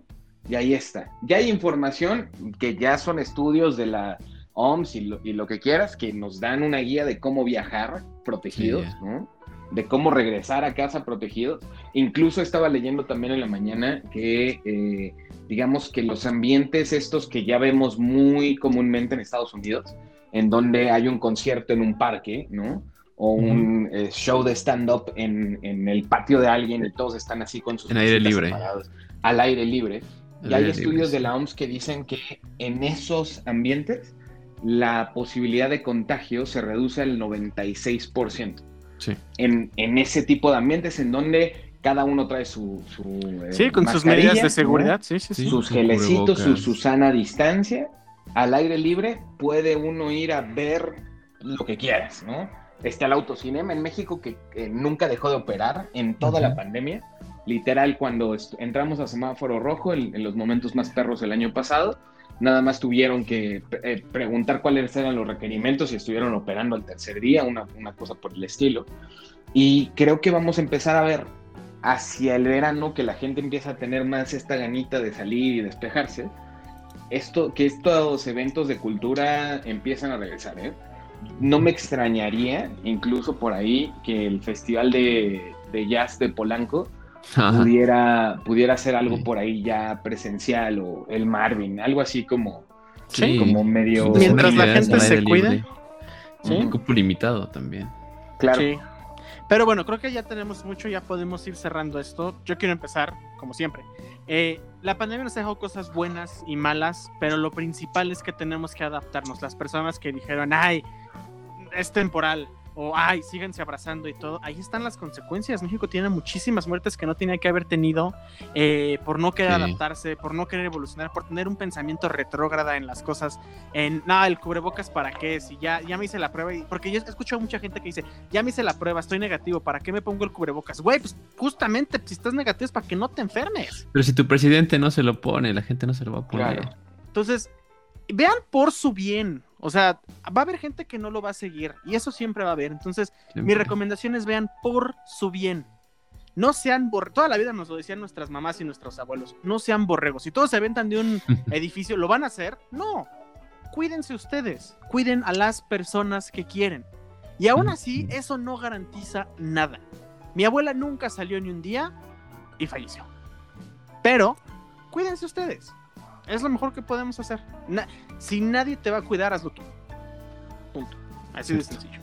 Y ahí está. Ya hay información que ya son estudios de la OMS y lo, y lo que quieras, que nos dan una guía de cómo viajar protegidos, Sí. ¿no? De cómo regresar a casa protegidos. Incluso estaba leyendo también en la mañana que, eh, digamos que los ambientes estos que ya vemos muy comúnmente en Estados Unidos, en donde hay un concierto en un parque, ¿no? O un eh, show de stand-up en, en el patio de alguien y todos están así con sus En aire libre. separados, al aire libre. Al Y hay aire estudios libre, de la OMS que dicen que en esos ambientes la posibilidad de contagio se reduce al 96%. Sí. En, en ese tipo de ambientes en donde cada uno trae su... su, eh, sí, con sus medidas de seguridad, sí, sí, sí. Sí. sus su gelecitos, su, su sana distancia, al aire libre, puede uno ir a ver lo que quieras, ¿no? Está el autocinema en México que, que nunca dejó de operar en toda la pandemia. Literal, cuando entramos a semáforo rojo en, en los momentos más perros del año pasado, nada más tuvieron que eh, preguntar cuáles eran los requerimientos y estuvieron operando al tercer día, una, una cosa por el estilo. Y creo que vamos a empezar a ver hacia el verano que la gente empieza a tener más esta ganita de salir y despejarse, esto, que estos eventos de cultura empiezan a regresar, ¿eh? No me extrañaría, incluso por ahí, que el Festival de, de Jazz de Polanco Ajá. pudiera, pudiera hacer algo Sí. por ahí ya presencial o el Marvin, algo así como, Sí. como medio... Mientras la gente se cuide. Sí. Un cupo limitado también. Claro. Sí. Pero bueno, creo que ya tenemos mucho, ya podemos ir cerrando esto. Yo quiero empezar, como siempre. Eh, la pandemia nos dejó cosas buenas y malas, pero lo principal es que tenemos que adaptarnos. Las personas que dijeron, ay, es temporal, o ay, síganse abrazando y todo, ahí están las consecuencias. México tiene muchísimas muertes que no tenía que haber tenido eh, por no querer Sí. adaptarse, por no querer evolucionar, por tener un pensamiento retrógrada en las cosas, en, nada, el cubrebocas para qué, si ya, ya me hice la prueba, y, porque yo he escuchado a mucha gente que dice, ya me hice la prueba, estoy negativo, ¿para qué me pongo el cubrebocas? Güey, pues justamente, si estás negativo es para que no te enfermes. Pero si tu presidente no se lo pone, la gente no se lo va a poner. Claro. Entonces, vean por su bien. O sea, va a haber gente que no lo va a seguir y eso siempre va a haber. Entonces, mi Siempre. recomendación es vean por su bien. No sean borregos. Toda la vida nos lo decían nuestras mamás y nuestros abuelos. No sean borregos. Si todos se aventan de un [LAUGHS] edificio, ¿lo van a hacer? No. Cuídense ustedes. Cuiden a las personas que quieren. Y aún así, eso no garantiza nada. Mi abuela nunca salió ni un día y falleció. Pero, cuídense ustedes. Es lo mejor que podemos hacer. Na- si nadie te va a cuidar, hazlo tú. Punto. Así de sencillo.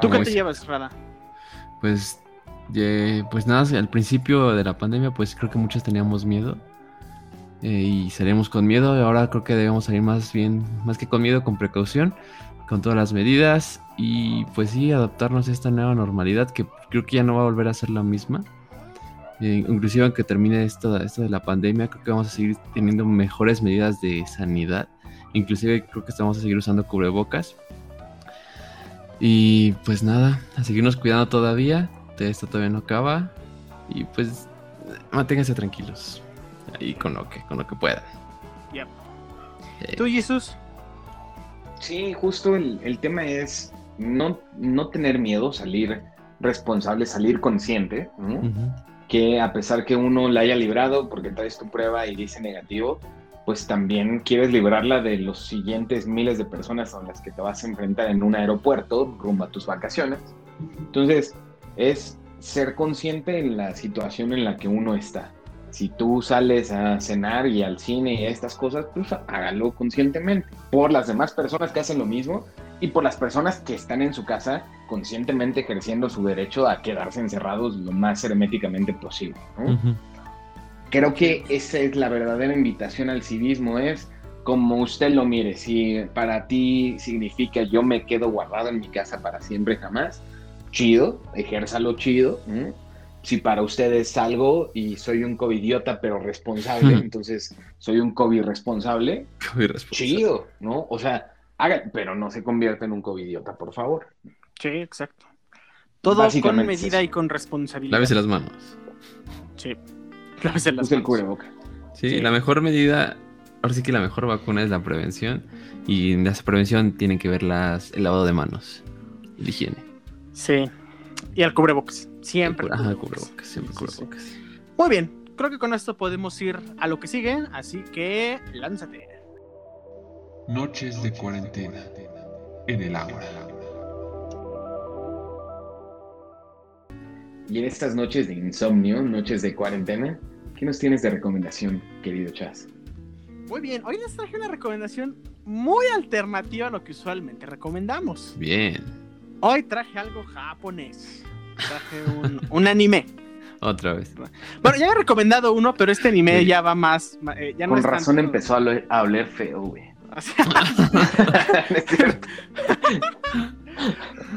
¿Tú qué te llevas, Rada? Pues, eh, pues nada, al principio de la pandemia, pues creo que muchos teníamos miedo. eh, y salimos con miedo. Y ahora creo que debemos salir más bien, más que con miedo, con precaución, con todas las medidas. Y pues sí, adaptarnos a esta nueva normalidad que creo que ya no va a volver a ser la misma. Eh, inclusive aunque termine esto, esto de la pandemia, creo que vamos a seguir teniendo mejores medidas de sanidad. Inclusive creo que estamos a seguir usando cubrebocas. Y pues nada, a seguirnos cuidando todavía. Esto todavía no acaba. Y pues manténganse tranquilos. Ahí con lo que, con lo que puedan. Yep. Eh, ¿Tú, Jesús? Sí, justo el, el tema es no, no tener miedo, salir responsable, salir consciente, ¿no? Que a pesar que uno la haya librado porque traes tu prueba y dice negativo, pues también quieres librarla de los siguientes miles de personas con las que te vas a enfrentar en un aeropuerto rumbo a tus vacaciones. Entonces, es ser consciente en la situación en la que uno está. Si tú sales a cenar y al cine y a estas cosas, pues hágalo conscientemente. Por las demás personas que hacen lo mismo y por las personas que están en su casa conscientemente ejerciendo su derecho a quedarse encerrados lo más herméticamente posible. ¿no? Ujú. Creo que esa es la verdadera invitación al civismo, es como usted lo mire, si para ti significa yo me quedo guardado en mi casa para siempre jamás, chido, ejérzalo chido. ¿no? Si para usted es algo y soy un covidiota pero responsable, entonces soy un COVID responsable. chido, ¿no? O sea, haga, pero no se convierta en un covidiota, por favor. Sí, exacto. Todo con es medida y con responsabilidad. Lávese las manos. Sí. [LAUGHS] Lávese las Use el manos. cubreboca. Sí, Sí. la mejor medida, ahora sí que la mejor vacuna es la prevención. Y en esa prevención tienen que ver las, el lavado de manos. Y la higiene. Sí. Y al cubrebocas. Siempre. Ajá, cubrebocas. cubrebocas, siempre Sí, sí. cubrebocas. Muy bien. Creo que con esto podemos ir a lo que sigue. Así que lánzate. Noches de cuarentena en el agua. Y en estas noches de insomnio, noches de cuarentena, ¿qué nos tienes de recomendación, querido Chas? Muy bien. Hoy les traje una recomendación muy alternativa a lo que usualmente recomendamos. Bien. Hoy traje algo japonés. Traje un, [LAUGHS] un anime. Otra vez. Bueno, ya he recomendado uno, pero este anime Sí. ya va más. eh, ya no Con es razón tanto- empezó a oler feo, güey. O sea, [LAUGHS]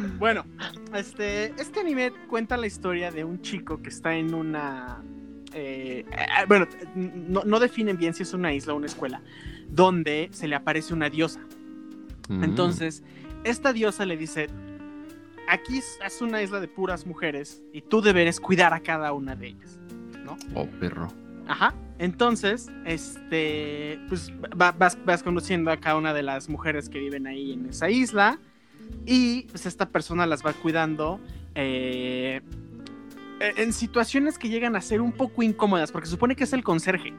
No [LAUGHS] bueno, este, este anime cuenta la historia de un chico que está en una. eh, eh, bueno, no, no definen bien si es una isla o una escuela, donde se le aparece una diosa. Mm. Entonces, esta diosa le dice: Aquí es- es una isla de puras mujeres y tú deberes cuidar a cada una de ellas. Oh, perro. Ajá. Entonces, este, pues va- vas, vas conociendo a cada una de las mujeres que viven ahí en esa isla y pues esta persona las va cuidando eh, en situaciones que llegan a ser un poco incómodas porque supone que es el conserje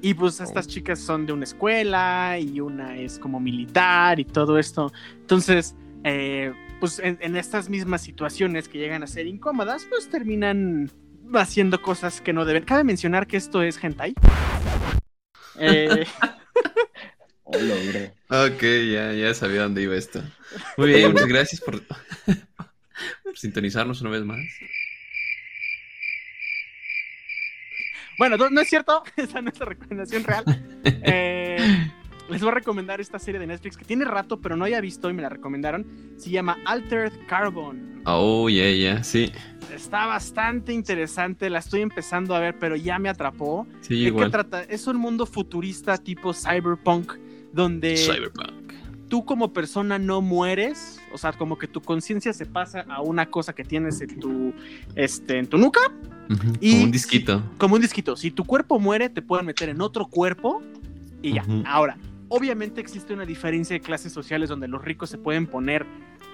Y pues estas chicas son de una escuela y una es como militar y todo esto. Entonces, eh, pues en, en estas mismas situaciones que llegan a ser incómodas, pues terminan haciendo cosas que no deben. Cabe mencionar que esto es hentai. Eh. [LAUGHS] [LAUGHS] Ok, ya, ya sabía dónde iba esto. Muy bien, muchas gracias por, por sintonizarnos una vez más. bueno, no, es cierto, [LAUGHS] esa no es la recomendación real. Eh, les voy a recomendar esta serie de Netflix que tiene rato, pero no había visto y me la recomendaron. Se llama Altered Carbon. Oh, ya, ya, sí. Está bastante interesante, la estoy empezando a ver, pero ya me atrapó. Sí, ¿De qué trata? Es un mundo futurista tipo cyberpunk, donde Cyberpunk. tú como persona no mueres, o sea, como que tu conciencia se pasa a una cosa que tienes en tu, este, en tu nuca, Y- Como un disquito. como un disquito. Si tu cuerpo muere, te pueden meter en otro cuerpo y ya. Ahora, obviamente existe una diferencia de clases sociales donde los ricos se pueden poner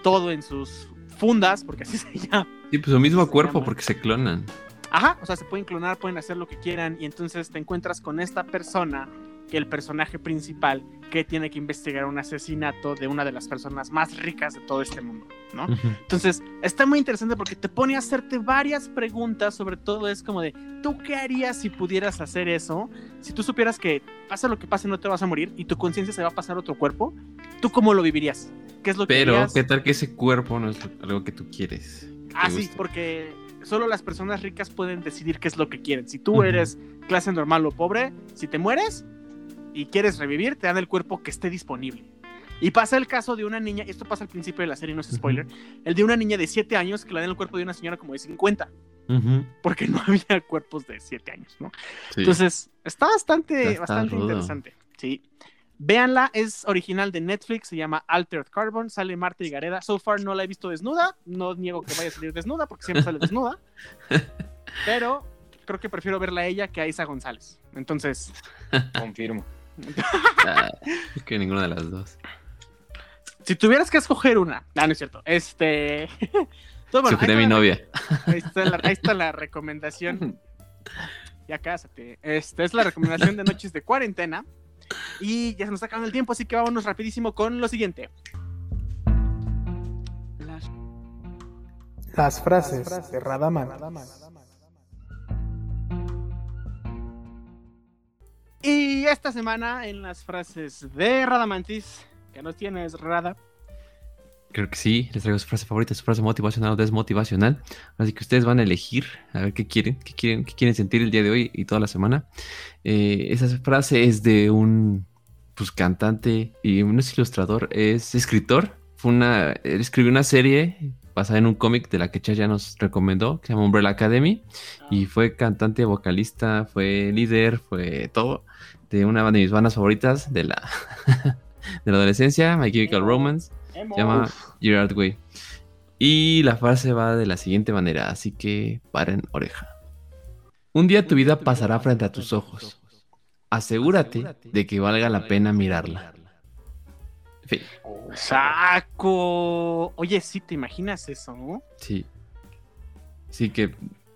todo en sus fundas, porque así [LAUGHS] se llama. Sí, pues su mismo cuerpo porque se clonan. Ajá, o sea, se pueden clonar, pueden hacer lo que quieran y entonces te encuentras con esta persona, que el personaje principal, que tiene que investigar un asesinato de una de las personas más ricas de todo este mundo, ¿no? Entonces, está muy interesante porque te pone a hacerte varias preguntas, sobre todo es como de, ¿tú qué harías si pudieras hacer eso? Si tú supieras que pasa lo que pase, no te vas a morir y tu conciencia se va a pasar a otro cuerpo, ¿tú cómo lo vivirías? ¿Qué es lo que Pero, harías? ¿qué tal que ese cuerpo no es algo que tú quieres? que Ah, sí, porque solo las personas ricas pueden decidir qué es lo que quieren. Si tú eres clase normal o pobre, si te mueres y quieres revivir, te dan el cuerpo que esté disponible. Y pasa el caso de una niña, esto pasa al principio de la serie, no es spoiler, el de una niña de 7 años que le dan el cuerpo de una señora como de 50, Ujú, porque no [LAUGHS] había cuerpos de 7 años, ¿no? sí. Entonces, está bastante, Está bastante rudo. interesante. Sí. Véanla, es original de Netflix, se llama Altered Carbon, sale Marta y Gareda. So far no la he visto desnuda, no niego que vaya a salir desnuda porque siempre sale desnuda. [LAUGHS] Pero creo que prefiero verla a ella que a Isa González. Entonces, Confirmo. Ah, es que ninguna de las dos. si tuvieras que escoger una, ah, no es cierto. Este. [LAUGHS] Bueno, Escogeré a ahí mi está la- novia. Ahí está, la, ahí está la recomendación. [LAUGHS] Ya cásate. Esta es la recomendación de noches de cuarentena. Y ya se nos está acabando el tiempo, así que vámonos rapidísimo con lo siguiente. Las- Las frases de Radaman. Y esta semana en las frases de Radamantis, que nos tienes, Rada. Creo que sí, les traigo su frase favorita, su frase motivacional o desmotivacional. Así que ustedes van a elegir a ver qué quieren, qué quieren, qué quieren sentir el día de hoy y toda la semana. Eh, esa frase es de un pues, cantante y un ilustrador, es escritor. Fue una, escribió una serie basada en un cómic de la que Chas ya nos recomendó, que se llama Umbrella Academy. Y fue cantante, vocalista, fue líder, fue todo de una de mis bandas favoritas de la, [LAUGHS] de la adolescencia, My Chemical Romance. Emo. Se llama Gerard Way. Y la frase va de la siguiente manera, así que paren oreja. Un día tu vida pasará frente a tus ojos. Asegúrate de que valga la pena mirarla. Saco. Oye, sí, ¿te imaginas eso? no? Sí. Sí que,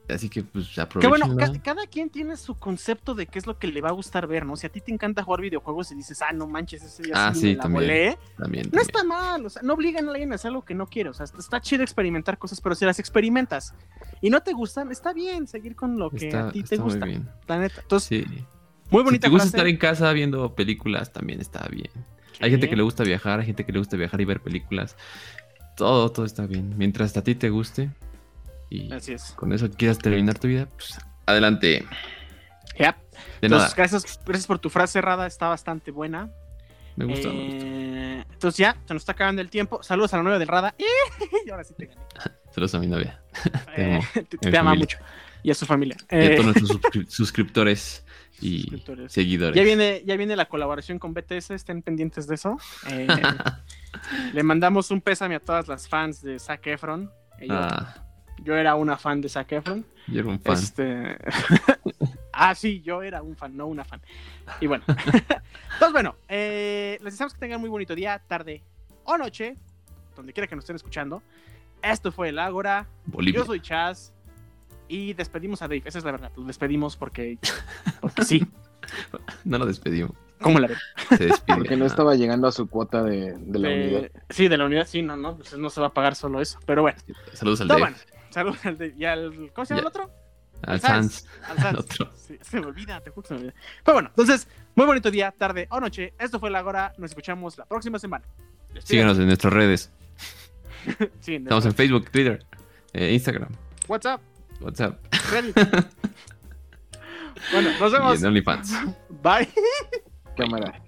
así que pues Que aprovechen. bueno, ca- cada quien tiene su concepto de qué es lo que le va a gustar ver, ¿no? Si a ti te encanta jugar videojuegos y dices, ah, no manches, ese día Ah, sí, sí, me la también. volé", También, No también. está mal, o sea, no obligan a alguien a hacer algo que no quiere, o sea, está- chido experimentar cosas, pero si las experimentas y no te gustan, está bien seguir con lo que Está, a ti te está muy gusta, bien. la neta. Entonces, Sí. muy Si bonita te gusta frase. estar en casa viendo películas, también está bien. Hay gente que le gusta viajar, hay gente que le gusta viajar y ver películas. Todo, todo está bien. Mientras a ti te guste y Así es. con eso quieras terminar tu vida, pues adelante. Yep. De Entonces, nada. gracias, gracias por tu frase cerrada, está bastante buena. Me gustó. Eh, entonces ya, se nos está acabando el tiempo. Saludos a la nueva del Rada. [LAUGHS] Y ahora sí te gané. Saludos a mi novia. [LAUGHS] Te Eh, amo. [LAUGHS] te, te ama mucho. Y a su familia. Y a Eh, todos nuestros suscri- suscriptores y seguidores. ya, viene, ya viene la colaboración con BTS, estén pendientes de eso. Eh, [LAUGHS] le mandamos un pésame a todas las fans de Zac Efron. Eh, Yo, Ah, yo era una fan de Zac Efron. yo era un fan. Este... [LAUGHS] ah, sí, yo era un fan, no una fan. Y bueno. Entonces, [LAUGHS] bueno, eh, les deseamos que tengan muy bonito día, tarde o noche, donde quiera que nos estén escuchando. Esto fue el Ágora. Bolivia. Yo soy Chaz. Y despedimos a Dave. Esa es la verdad. Lo despedimos porque, porque sí. [LAUGHS] No lo despedimos. ¿Cómo la ven? Se despide. Porque no estaba llegando a su cuota de, de la unidad. Sí, de la unidad, sí, no, no, pues no se va a pagar solo eso. Pero bueno, Saludos al Dave. bueno. Saludos al de, y al. ¿Cómo se llama Ya. el otro? Al Sans. Sans. Al Sans. [LAUGHS] Al otro. Sí, se me olvida, te juro que se me olvida. Pero bueno, entonces, muy bonito día, tarde o noche. Esto fue la Agora. Nos escuchamos la próxima semana. Despídete. Síganos en nuestras redes. [LAUGHS] Sí, en Estamos en Facebook, Twitter, eh, Instagram, WhatsApp, WhatsApp Reddit. [LAUGHS] bueno, nos y vemos. en OnlyFans. Bye. Cámara.